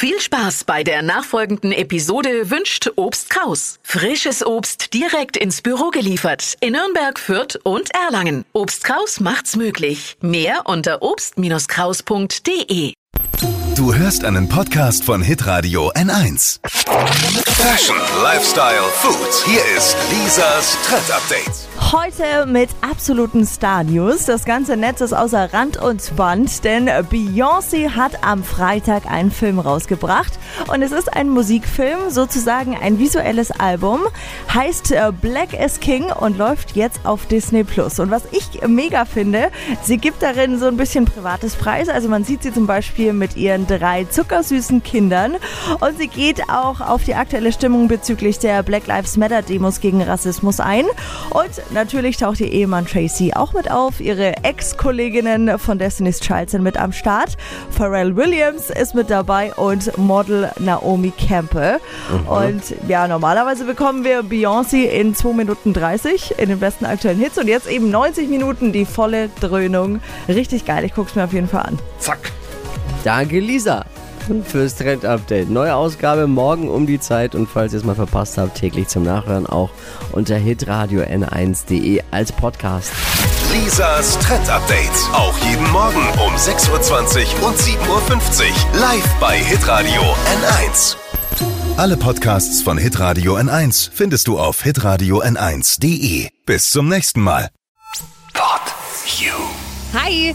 Viel Spaß bei der nachfolgenden Episode wünscht Obst Kraus. Frisches Obst direkt ins Büro geliefert in Nürnberg, Fürth und Erlangen. Obst Kraus macht's möglich. Mehr unter obst-kraus.de. Du hörst einen Podcast von Hitradio N1. Fashion, Lifestyle, Food. Hier ist Lisas Trend Update. Heute mit absoluten Star-News. Das ganze Netz ist außer Rand und Band, denn Beyoncé hat am Freitag einen Film rausgebracht. Und es ist ein Musikfilm, sozusagen ein visuelles Album. Heißt äh, Black is King und läuft jetzt auf Disney Plus. Und was ich mega finde, sie gibt darin so ein bisschen privates Preis. Also man sieht sie zum Beispiel mit ihren drei zuckersüßen Kindern. Und sie geht auch auf die aktuelle Stimmung bezüglich der Black Lives Matter Demos gegen Rassismus ein. Und natürlich taucht ihr Ehemann Tracy auch mit auf. Ihre Ex-Kolleginnen von Destiny's Child sind mit am Start. Pharrell Williams ist mit dabei und Model Naomi Campbell. Und ja, normalerweise bekommen wir Beyoncé in 2 Minuten 30 in den besten aktuellen Hits und jetzt eben 90 Minuten die volle Dröhnung. Richtig geil, ich guck's mir auf jeden Fall an. Zack. Danke, Lisa. Fürs Trend-Update. Neue Ausgabe morgen um die Zeit und falls ihr es mal verpasst habt, täglich zum Nachhören auch unter hitradio n1.de als Podcast. Lisas Trend Update. Auch jeden Morgen um 6.20 Uhr und 7.50 Uhr. Live bei Hitradio N1. Alle Podcasts von Hitradio N1 findest du auf hitradio n1.de. Bis zum nächsten Mal. Pod You. Hi,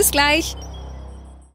Bis gleich.